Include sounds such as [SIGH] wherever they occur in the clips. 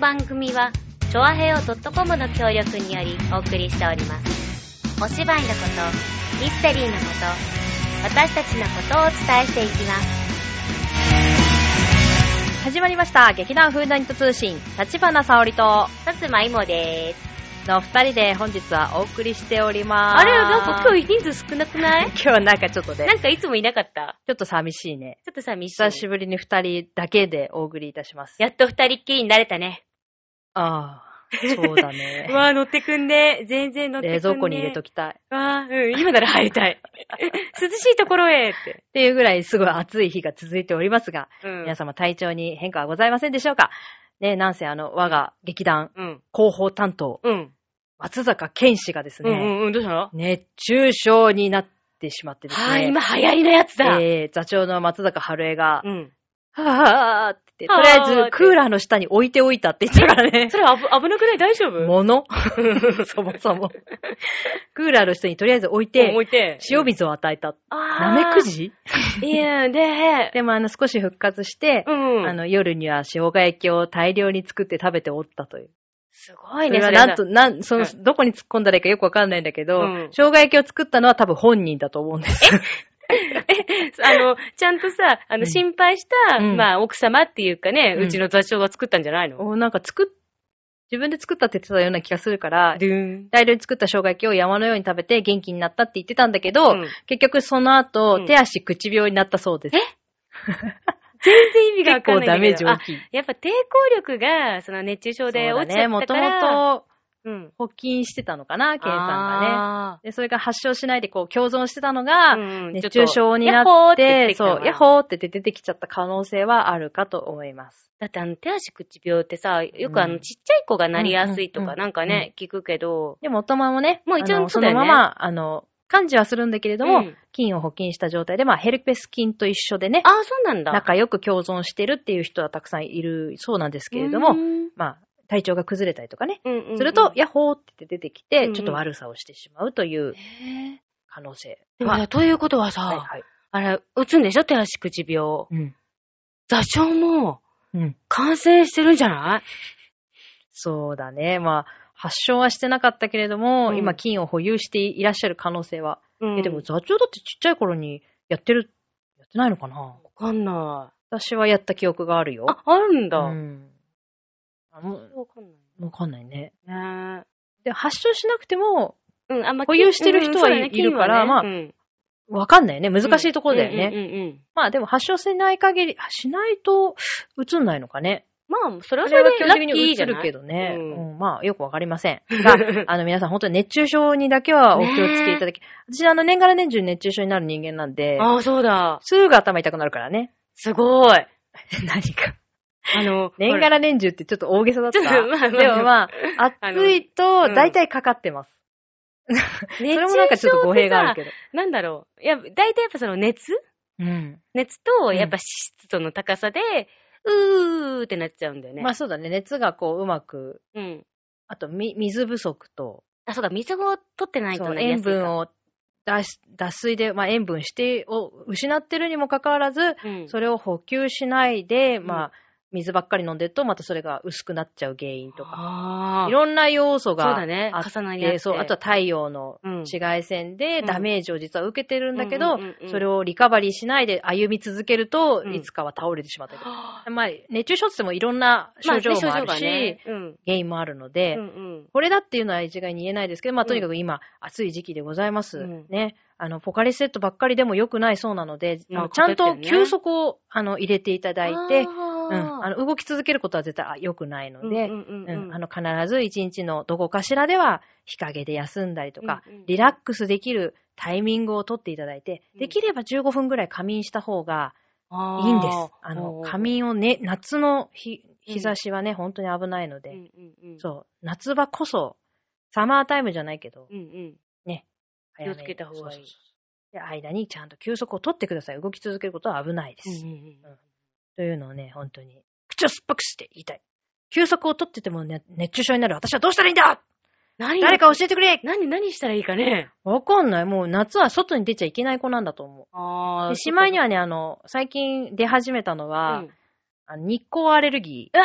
番組は、ちょあへよ .com の協力によりお送りしております。お芝居のこと、ミステリーのこと、私たちのことをお伝えしていきます。始まりました。劇団フーダニット通信、立花沙織と、さつまいもでーす。の二人で本日はお送りしております。あれなんか今日人数少なくない？今日はなんかちょっとね、なんかいつもいなかった？ちょっと寂しいね。ちょっと寂しい。久しぶりに二人だけでお送りいたします。やっと二人っきりになれたね。ああ、そうだね [LAUGHS] う。わぁ、乗ってくんで、全然乗ってくんで。冷蔵庫に入れときたい。っわぁ、うん、今なら入りたい。[LAUGHS] 涼しいところへって。ていうぐらいすごい暑い日が続いておりますが、うん。皆様体調に変化はございませんでしょうか？ね、なんせあの、我が劇団うん。広報担当、うん。松坂健氏がですね、うんうんうん、どうしたの？熱中症になってしまってですね。はぁ、今流行りのやつだ。えー、座長の松坂春江が、うん。はぁーって言って、とりあえずクーラーの下に置いておいたって言ったからね。それ危危なくない？大丈夫？もの [LAUGHS] そもそも。クーラーの下にとりあえず置いて、置いて。塩水を与えた。あなめくじいや、で、[LAUGHS] でもあの少し復活して、うん。あの夜には生姜焼きを大量に作って食べておったという。すごいね、それはなんと、なん、そのう、どこに突っ込んだらいいかよくわかんないんだけど、うん生姜焼きを作ったのは多分本人だと思うんです [LAUGHS] よ。あの、ちゃんとさ、あの、うん心配した、うんまあ、奥様っていうかね、うちの座長が作ったんじゃないの？おなんか作っ、自分で作ったって言ってたような気がするから、ドゥーン。大量に作った生姜焼きを山のように食べて元気になったって言ってたんだけど、うん結局その後、うん手足口病になったそうです。全然意味がわ結構かんないんだけど。ダメージ大あきい。やっぱ抵抗力が、その熱中症で。落ちちゃもとったから。もとうん。発禁してたのかな、ケンさんがね。がで、それが発症しないでこう共存してたのが、ね熱中症になって、そう、ヤッホーって出てきちゃった可能性はあるかと思います。だってあの、手足口病ってさ、よくあの、うん。ちっちゃい子がなりやすいとかうんうんなんかね、聞くけど、でも、大人もね、もう一応そのまま、あの、感じはするんだけれども、うん。菌を補菌した状態で、まあ、ヘルペス菌と一緒でね、ああ、そうなんだ。仲良く共存してるっていう人はたくさんいるそうなんですけれども、うん。まあ、体調が崩れたりとかね、うんうんうんすると、ヤッホーって出てきて、うんうんちょっと悪さをしてしまうという可能性でもということはさ、はいはい。あれ、打つんでしょ？手足口病。うん。座長もうん。感染してるんじゃない？そうだね。まあ、発症はしてなかったけれども、うん今、菌を保有していらっしゃる可能性は。うんえ、でも座長だってちっちゃい頃にやってる、やってないのかな？わかんな私はやった記憶があるよ。い。あ、あるんだ。うん。あもうわかんない。わかんないね。ねで、発症しなくても、うん、あんま保有してる人はいるからまあわかんないよね。難しいところだよね。うんうんうんうんまあでも発症しない限り、しないと映んないのかね。まあ、それはそれでラ基本的にッキーじゃない？けどね。ううんんまあよくわかりません。が、[LAUGHS] あの皆さん本当に熱中症にだけはお気をつけいただき、私あの年がら年中熱中症になる人間なんで、ああ、そうだ。すぐ頭痛くなるからね。すごい。[LAUGHS] 何か。[LAUGHS] あの、年がら年中ってちょっと大げさだった。[LAUGHS] まあまあでもまあ、[LAUGHS] 暑いと大体かかってます。そそれもなんかちょっと語弊があるけど。なんだろう。いや、大体やっぱその熱？うん。熱と、うんやっぱ湿度の高さで、うーってなっちゃうんだよね。まあそうだね。熱がこううまく、うん。あとみ水不足と、あ、そうか、水を取ってないとそうなりやすいか。塩分を脱し脱水で、まあ、塩分してを失ってるにもかかわらず、うん、それを補給しないで、んまあ、水ばっかり飲んでると、またそれが薄くなっちゃう原因とか。いろんな要素そうがだね。重なり合って。て、そう、あとは太陽のうん紫外線でうんダメージを実は受けてるんだけど、それをリカバリーしないで歩み続けると、うんいつかは倒れてしまったりとか。はあまあ、熱中症ってもいろんな症状もあるまし、原因もあるのうで。これだっていうのは一概に言えないですけど、まあ、とにかく今、暑い時期でございます。うんね。あの、ポカリスエットばっかりでも良くないそうなので、ちゃんと休息を、あの、入れていただいて、うん。ああの、動き続けることは絶対あ良くないので、必ず一日のどこかしらでは、日陰で休んだりとか、うんうんリラックスできるタイミングを取っていただいて、うんできれば15分ぐらい仮眠した方がいいんです。あの、仮眠をね、夏の日、差しはね、本当に危ないので、うんうんうん。そう、夏場こそ、サマータイムじゃないけど、うんうん。ね。気をつけた方がいいそうそうそうで間にちゃんと休息を取ってください。動き続けることは危ないです。うんうんうんというのをね、本当に、口を酸っぱくして言いたい。休息を取ってても、ね、熱中症になる。私はどうしたらいいんだ！何？誰か教えてくれ！何、何したらいいかね？わかんない。もう夏は外に出ちゃいけない子なんだと思う。あで、しまいにはね、あの、最近出始めたのは、うん。あの日光アレルギうわ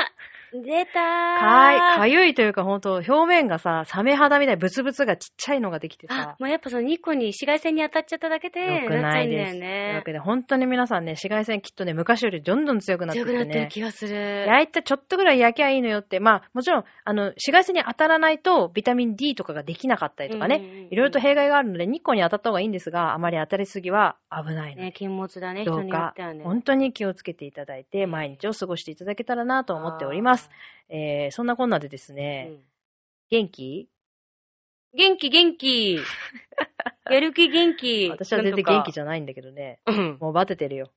出たー。かい、かゆいというかほんと、表面がさ、サメ肌みたいにブツブツがちっちゃいのができてあさ、。もうやっぱそのニコに紫外線に当たっちゃっただけで、よくないです。なっちゃうんだよねというわ。けで、本当に皆さんね、紫外線きっとね、昔よりどんどん強くなって強ってね。くなってる気がする。焼いたちょっとぐらい焼きゃいいのよって、まあ、もちろん、あの、紫外線に当たらないと、ビタミン D とかができなかったりとかね、うんうんうんうんいろいろと弊害があるので、日光に当たった方がいいんですが、あまり当たりすぎは危ないので、ね、禁物だね、どうかね。本当に気をつけていただいて、毎日を過ごしていただけたらなと思っております。えー、そんなこんなでです。ね、うん元気？元気元気 [LAUGHS] やる気元気私は全然元気ゃじゃないんだけどね。うん。もうバテてるよ。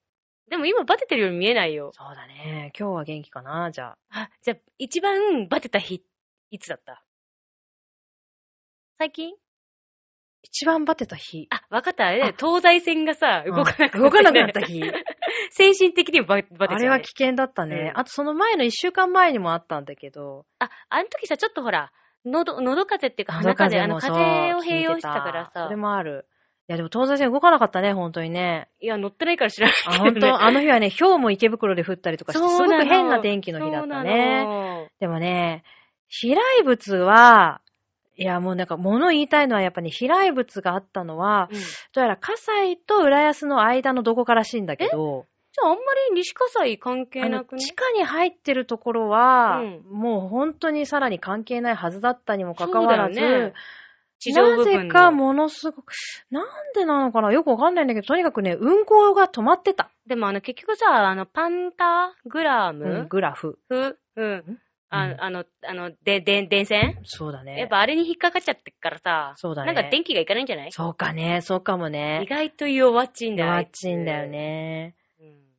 でも今バテてるように見えないよ。そうだね。今日は元気かな、じゃあ。あ、じゃあ、一番バテた日、いつだった？最近？一番バテた日。あ、わかった。あれ東西線がさ、動かなくなうん動かなくなった日。精神的にもババテちゃう、ね。あれは危険だったね。うんあとその前の一週間前にもあったんだけど。あ、あの時さ、ちょっとほら、喉、喉風邪っていうか鼻風邪、あの風邪を併用してたからさそれ。もある。いやでも東西線動かなかったね、本当にね。いや、乗ってないから知らないけど、あ、ね。本当？あの日はね、氷も池袋で降ったりとかして、すごく変な天気の日だったね。ね。でもね、飛来物は、いやもうなんか物言いたいのはやっぱね、飛来物があったのは、うんじどうやら葛西と浦安の間のどこからしいんだけど、ゃああんまり西葛西関係なくね？地下に入ってるところは、うんもう本当にさらに関係ないはずだったにもかかわらず、ねなぜ。かものすごく、なんでなのかな？よくわかんないんだけど、とにかくね、運行が止まってた。でもあの結局さ、あの、パンタグラム、うん、グラフ。ふ、うん。うんああの、あの、で、で、電線？そうだね。やっぱあれに引っかかっちゃってっからさ、そうだねなんか電気がいかないんじゃない？そうかね、そうかもね意。外と弱っちいんだよ。弱っちいんだよ。ね。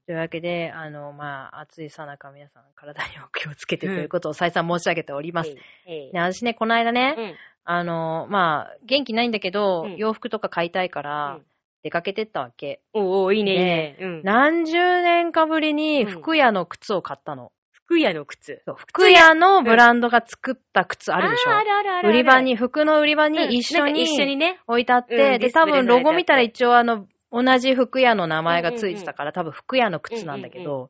うんというわけで、あの、まあ、暑いさなか皆さん体にお気をつけてということを再三申し上げております。えいね、私ね、この間ね、うんあの、まあ、元気ないんだけど、うん洋服とか買いたいから、うん出かけてったわけ。おうおういいね、いいね。うん。何十年かぶりに服屋の靴を買ったの。服屋の靴。そう服屋のブランドが作った靴あるでしょ、あーあるあるある。売り場に、服の売り場うん、に一緒なんか一緒ににね。置いてあって、うんで、多分ロゴ見たら一応あの、同じ服屋の名前がついてたから、多分服屋の靴なんだけうんど、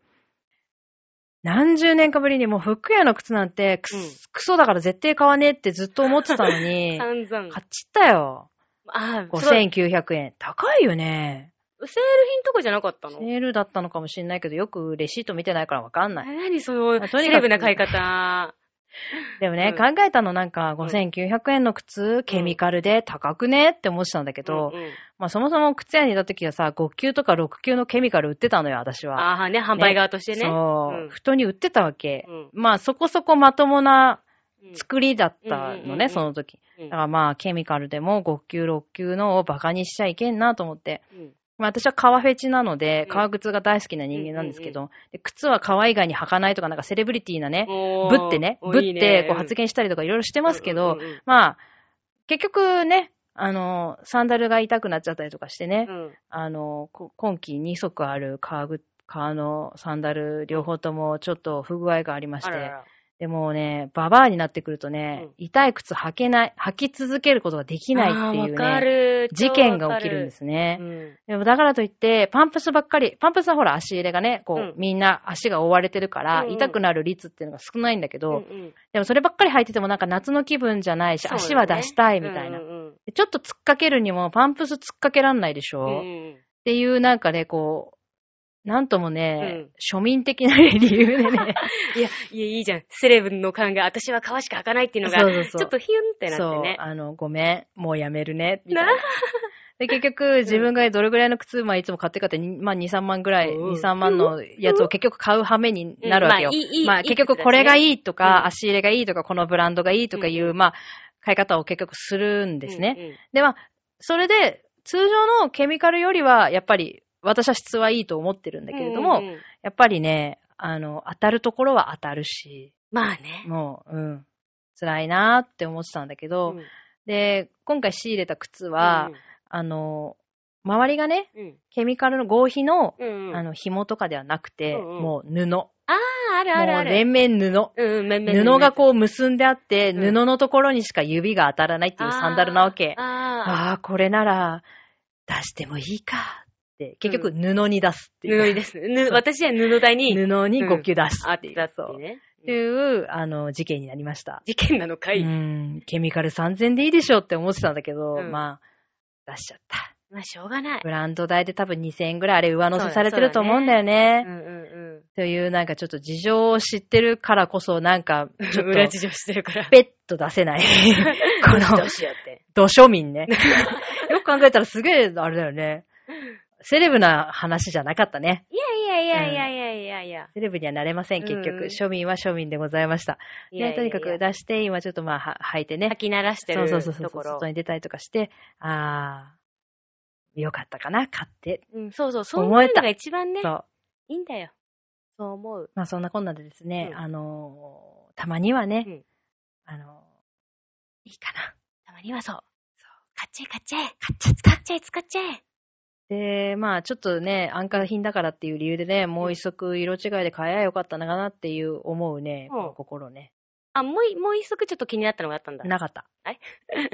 何十年かぶりにもう服屋の靴なんてク,、うんクソだから絶対買わねえってずっと思ってたのに、[LAUGHS] 散々。買っちったよ。ああ、それ5900円。高いよね。セール品とかじゃなかったの？セールだったのかもしれないけど、よくレシート見てないからわかんない。何その、まあとにかくセレブな買い方。[LAUGHS] でもね、うん。考えたのなんか5900円の靴、ケミカルで高くね？って思ってたんだけど、うんうん。まあそもそも靴屋にいた時はさ、5級とか6級のケミカル売ってたのよ、私は。ああ、ね、販売側としてね。そう、うん。人に売ってたわけ。うん。まあそこそこまともなうん。作りだったうんうんうんうん。のね、その時。うん。だからまあケミカルでも5級、6級のをバカにしちゃいけんなと思って。うん。まあ私は革フェチなので、うん。革靴が大好きな人間なんですけど、で靴は革以外に履かないとかなんかセレブリティなね、ぶってね、おぶってこう発言したりとかいろいろしてますけど、まあ、結局ね、あの、サンダルが痛くなっちゃったりとかしてね、うん。あの、こ今季2足ある革ぐ革のサンダル両方ともちょっと不具合がありまして、あららでもね、ババアになってくるとね、うん。痛い靴履けない、履き続けることができないっていあーわうかね、る。事件が起きるんですね。うんでもだからといって、パンプスばっかり、パンプスはほら足入れがね、こう、うん。みんな足が覆われてるから、うんうん。痛くなる率っていうのが少ないんだけど、うんうん。でもそればっかり履いててもなんか夏の気分じゃないし、そうだね。足は出したいみたいな、うんうんでちょっと突っかけるにもパンプス突っかけらんないでしょ、うんっうん。ていうなんかね、こう、なんともね、うん。庶民的な理由でね、[LAUGHS] いや、いや、いいじゃん。セレブの考え、私は皮しか履かないっていうのが、そうそうそう。ちょっとヒュンってなってそうね、。あの、ごめん、もうやめるね、みたいな。な。で、結局、自分がどれぐらいの靴、まあ、いつも買ってかって、にまあ、2、3万ぐらい、うん2、3万のやつを結局買う羽目になるわけよ。うん。まあいいいいまあ、結局これがいいとか、うん。足入れがいいとか、このブランドがいいとかいう、まあ、買い方を結局するんですね。うんうん。で、まあ、それで、通常のケミカルよりは、やっぱり、私は質はいいと思ってるんだけれども、うんうんうん。やっぱりね、あの、当たるところは当たるし、まあね。もう、うん、辛いなって思ってたんだけど、うん。で、今回仕入れた靴は、あの、周りがね、うん、うんケミカルの合皮の、うんうん。あの、紐とかではなくて、うんうん。もう布。もああ、あるある。あうる。連綿布。うんうん、めんめんめん布がこう結んであって、うん。布のところにしか指が当たらないっていうサンダルなわけ。あーあああー、これなら、出してもいいか結局布に出すってー、いう。布にです。[LAUGHS] ぬ私は布台に、布に5球出すあってっていう。たってそうね。という、あの、事件になりました。事件なのかい、うん、ケミカル3000でいいでしょって思ってたんだけど、うんまあ、出しちゃった。まあ、しょうがない。ブランド代で多分2000円ぐらいあれ上乗せされてると思うんだよね。うんうんうん。というなんかちょっと事情を知ってるからこそなんかちょっと裏事情してるから。ペッと出せない。[LAUGHS] こどのうしようって。土庶民ね。よく考えたらすげえあれだよね。セレブな話じゃなかったね。いやいやいやいやいやいやいや。セレブにはなれません、結局。うん庶民は庶民でございました。いやいやいやねとにかく出して、今ちょっとまあ、は履いてね。吐き鳴らしてるそうそうそうそう外。に出たりとかして、あー、よかったかな、買って。うん、そうそう、そう思えたが一番ねそ、う。いいんだよ。そう思う。まあそんなこんなでですね、うんあのーたまにはね、うんあのーいいかな。たまにはそう。買っちゃえ買っちゃえ。買っちゃえ使っちゃえ使っちゃえ。で、まあちょっとね、安価品だからっていう理由でね、もう一足色違いで買えばよかったのかなっていう思うね、うん心ね。あ、もうい、もう一足ちょっと気になったのがあったんだ。なかった [LAUGHS] [LAUGHS] あれ。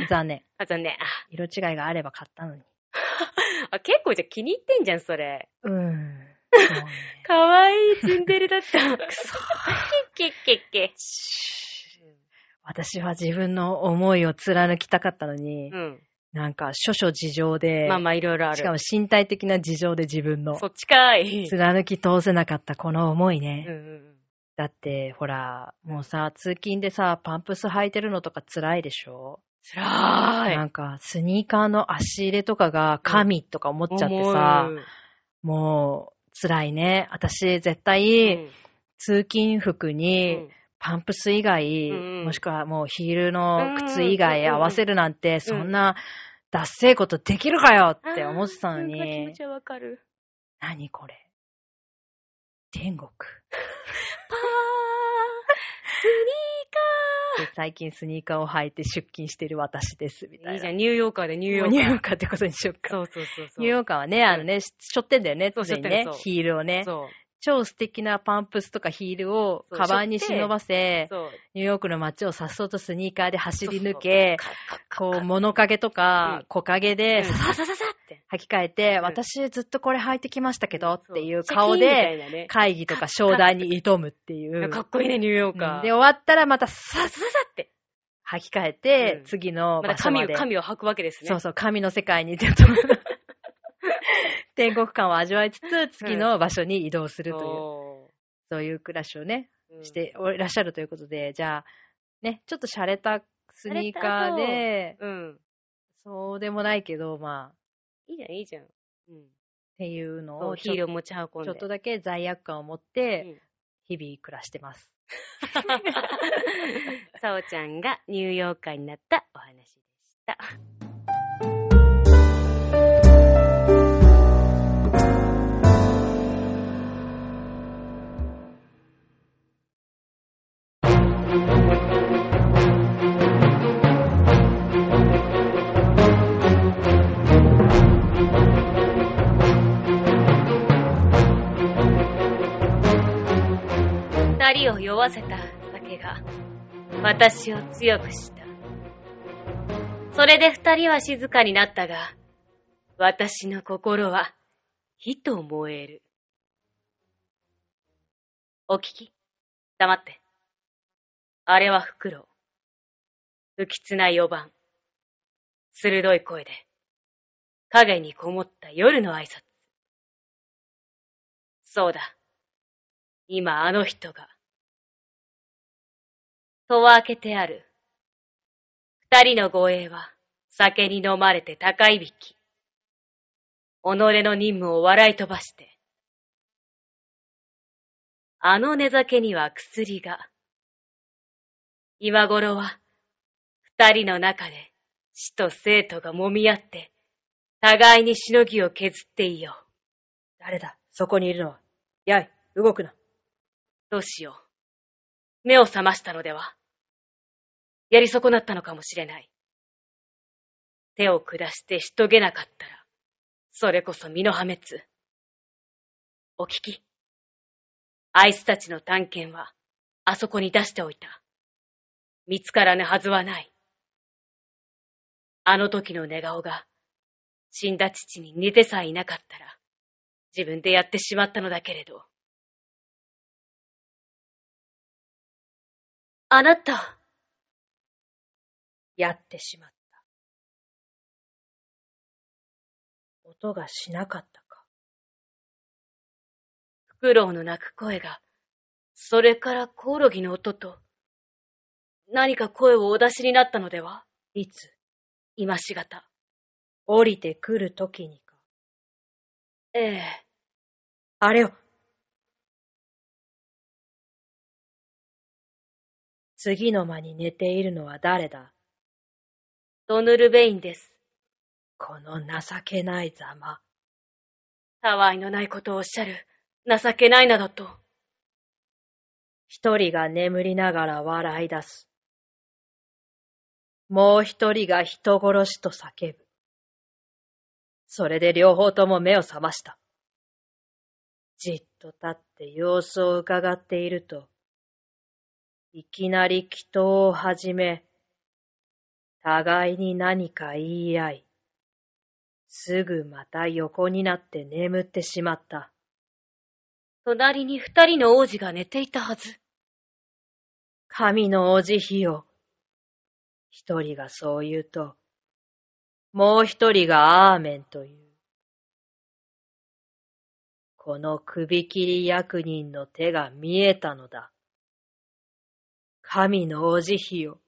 残念。あ、残念。色違いがあれば買ったのに。[LAUGHS] あ、結構じゃあ気に入ってんじゃん、それ。うーん。そうねかわいいツンデレだった。くそけっけっけ。私は自分の思いを貫きたかったのに、うん。なんか諸々事情で、まあまあいろいろある。しかも身体的な事情で自分のそっちかい。貫き通せなかった [LAUGHS] この思いね。うんうんだって、ほら、もうさ、通勤でさ、パンプス履いてるのとか辛いでしょ？つらー。ないんか、スニーカーの足入れとかが神とか思っちゃってさ、もう辛いね。私、絶う対、ん通勤服うにんパンプス以外、うんもしくはもうヒールの靴以外合わせるなんて、そんな、ダッセーことできるかよって思ってたのに、ちはわかる。何これ。天国。パースニで最近スニーカーを履いて出勤してる私です、みたいな。ーカーいいじゃん、ニューヨーカーでニューヨーカー。ニューヨーカーってことにしよっか。そうそうそうそう。ニューヨーカーはね、あのね、ししょってんだよね、常にねヒールをね。そう。超素敵なパンプスとかヒールをカバンに忍ばせ。ニューヨークの街をさっそうとスニーカーで走り抜け、こう、物陰とかうん木陰でうんさささささって履き替えて、うん私ずっとこれ履いてきましたけどっていう顔で会議とか商談に挑むっていう。かっこいいね、ニューヨーうんカー。で、終わったらまたささささって。履き替えてう、ん次の場所まで。神を吐くわけですね。そうそう、神の世界に天国感を味わいつつ、次の場所に移動するという、そそういう暮らしをね、していらっしゃるということで、じゃあ、ね、ちょっと洒落たスニーカーで、うん。そうでもないけど、まあ、っいいじゃん、いいじゃん。うん。ていうのをヒールを持ち運んで。ちょっとだけ罪悪感を持って、日々暮らしてます。[LAUGHS] さおちゃんがニューヨーカーになったお話でした。二人を酔わせた酒が私を強くした。それで二人は静かになったが、私の心は火と燃える。お聞き黙って。あれはフクロウ。不吉な四番。鋭い声で、影にこもった夜の挨拶。そうだ。今あの人が。戸は開けてある。二人の護衛は酒に飲まれて高いびき。己の任務を笑い飛ばして。あの寝酒には薬が。今頃は二人の中で死と生徒が揉み合って、互いにしのぎを削っていよう。誰だ？そこにいるのは。やい、動くな。どうしよう。目を覚ましたのではやり損なったのかもしれない。手を下してしとげなかったら、それこそ身の破滅。お聞き。あいつたちの探検は、あそこに出しておいた。見つからぬはずはない。あの時の寝顔が、死んだ父に似てさえいなかったら、自分でやってしまったのだけれど、あなた、やってしまった。音がしなかったか。フクロウの鳴く声が、それからコオロギの音と、何か声をお出しになったのでは？いつ、今しがた。降りてくるときにか。ええ、あれを。次の間に寝ているのは誰だ？ドヌルベインです。この情けないざま。たわいのないことをおっしゃる。情けないなどと。一人が眠りながら笑い出す。もう一人が人殺しと叫ぶ。それで両方とも目を覚ました。じっと立って様子を伺っていると、いきなり祈祷を始め、互いに何か言い合い、すぐまた横になって眠ってしまった。隣に二人の王子が寝ていたはず。神のお慈悲よ。一人がそう言うと、もう一人がアーメンと言う。この首切り役人の手が見えたのだ。神のお慈悲よ。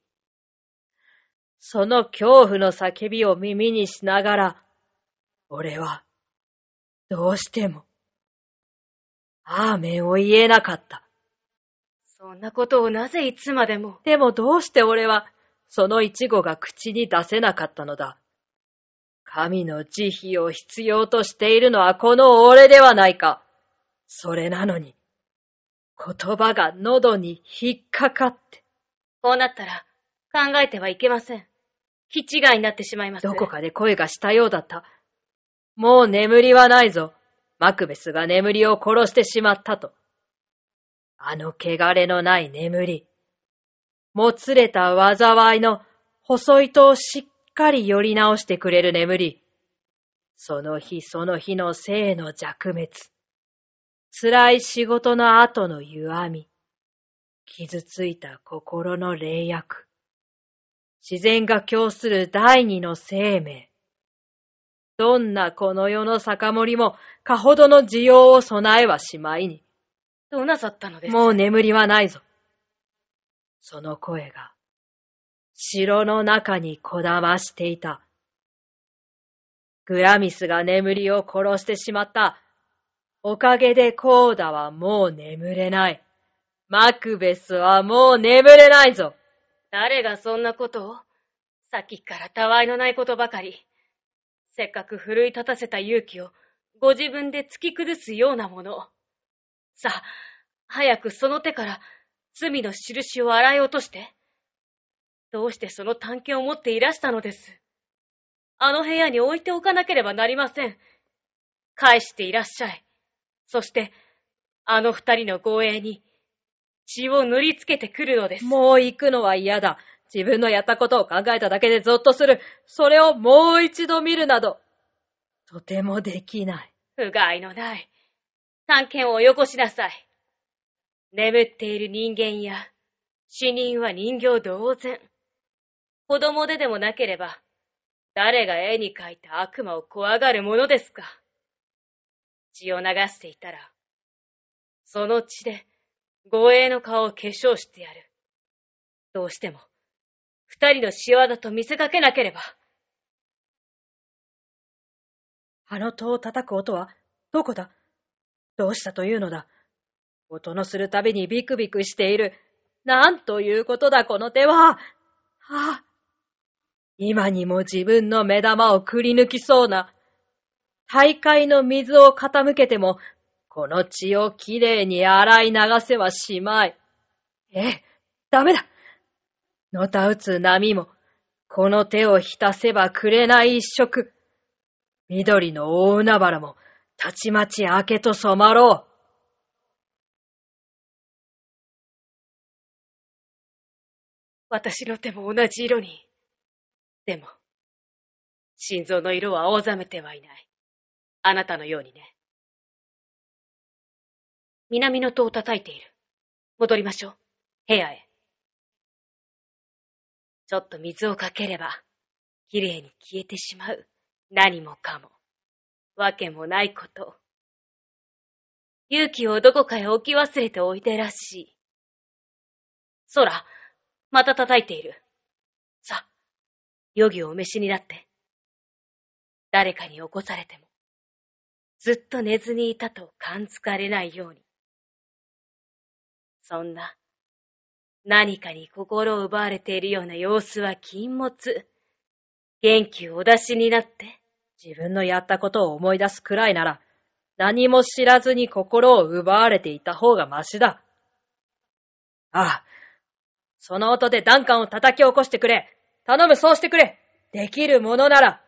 その恐怖の叫びを耳にしながら、俺は、どうしても、アーメンを言えなかった。そんなことをなぜいつまでも。でもどうして俺は、そのイチゴが口に出せなかったのだ。神の慈悲を必要としているのはこの俺ではないか。それなのに、言葉が喉に引っかかって、こうなったら、考えてはいけません。気違いになってしまいます。どこかで声がしたようだった。もう眠りはないぞ。マクベスが眠りを殺してしまったと。あの汚れのない眠り。もつれた災いの細糸をしっかり寄り直してくれる眠り。その日その日の生の弱滅。辛い仕事の後の歪み。傷ついた心の霊薬。自然が供する第二の生命。どんなこの世の酒盛りも、かほどの需要を備えはしまいに。どうなさったのですもう眠りはないぞ。その声が、城の中にこだましていた。グラミスが眠りを殺してしまった。おかげでコーダはもう眠れない。マクベスはもう眠れないぞ。誰がそんなことを？さっきからたわいのないことばかり。せっかく奮い立たせた勇気をご自分で突き崩すようなもの。さあ、早くその手から罪の印を洗い落として。どうしてその探検を持っていらしたのです？あの部屋に置いておかなければなりません。返していらっしゃい。そして、あの二人の護衛に血を塗りつけてくるのです。もう行くのは嫌だ。自分のやったことを考えただけでゾッとする。それをもう一度見るなど、とてもできない。不甲斐のない。探検をよこしなさい。眠っている人間や死人は人形同然。子供ででもなければ、誰が絵に描いた悪魔を怖がるものですか。血を流していたら、その血で護衛の顔を化粧してやる。どうしても、二人の仕業と見せかけなければ。あの戸を叩く音は、どこだ？どうしたというのだ？音のするたびにビクビクしている。なんということだ、この手は。はあ、今にも自分の目玉をくり抜きそうな。大海の水を傾けても、この血をきれいに洗い流せはしまい。ええ、ダメだ。のたうつ波も、この手を浸せばくれない一色。緑の大海原も、たちまち明けと染まろう。私の手も同じ色に。でも、心臓の色は青ざめてはいない。あなたのようにね。南の戸を叩いている。戻りましょう。部屋へ。ちょっと水をかければ、きれいに消えてしまう。何もかも。わけもないこと。勇気をどこかへ置き忘れておいでらしい。空、また叩いている。さ、余儀をお召しになって。誰かに起こされても、ずっと寝ずにいたと感づかれないように。そんな、何かに心を奪われているような様子は禁物。元気をお出しになって。自分のやったことを思い出すくらいなら、何も知らずに心を奪われていた方がマシだ。ああ、その音でダンカンを叩き起こしてくれ。頼む、そうしてくれ。できるものなら。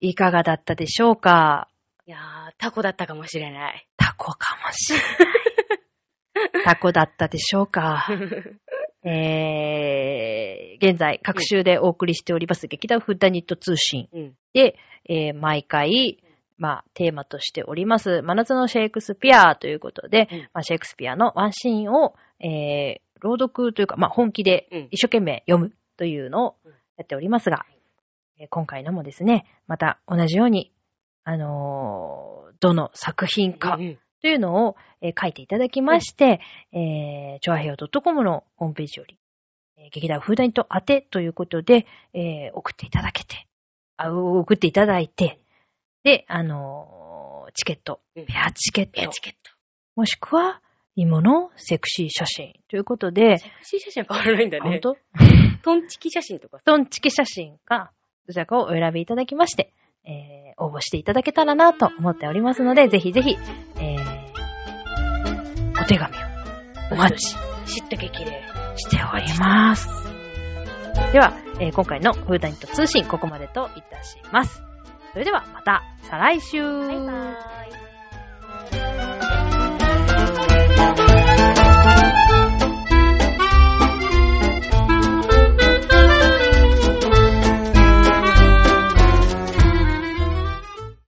いかがだったでしょうか？いやー、タコだったかもしれない。タコかもしれない。[LAUGHS] タコだったでしょうか？[LAUGHS] えー、現在、各週でお送りしております、劇団フッダニット通信。うん。で、えー毎回、まあ、テーマとしております、真夏のシェイクスピアということで、うん。まあ、シェイクスピアのワンシーンを、えー、朗読というか、まあ、本気でうん。一生懸命読むというのをうん。やっておりますが、えー今回のもですね、また同じように、あのーどの作品かうんというのを、えー書いていただきまして、えー、チョアヘヨ .com のホームページより、えー劇団フーダニット宛てということで、えー送っていただけて、あ、送っていただいて、で、あのーチケット、うんペアチケット、ペアチケット。もしくは、芋のセクシー写真ということで、セクシー写真は変わらないんだね。本当？トンチキ写真とかさ。トンチキ写真か、クをお選びいただきまして、えー、応募していただけたらなと思っておりますので、ぜひぜひ、えー、お手紙をお待ち。しっと激励しております。では、えー、今回のフーダニット通信、ここまでといたします。それでは、また、再来週バイバーイ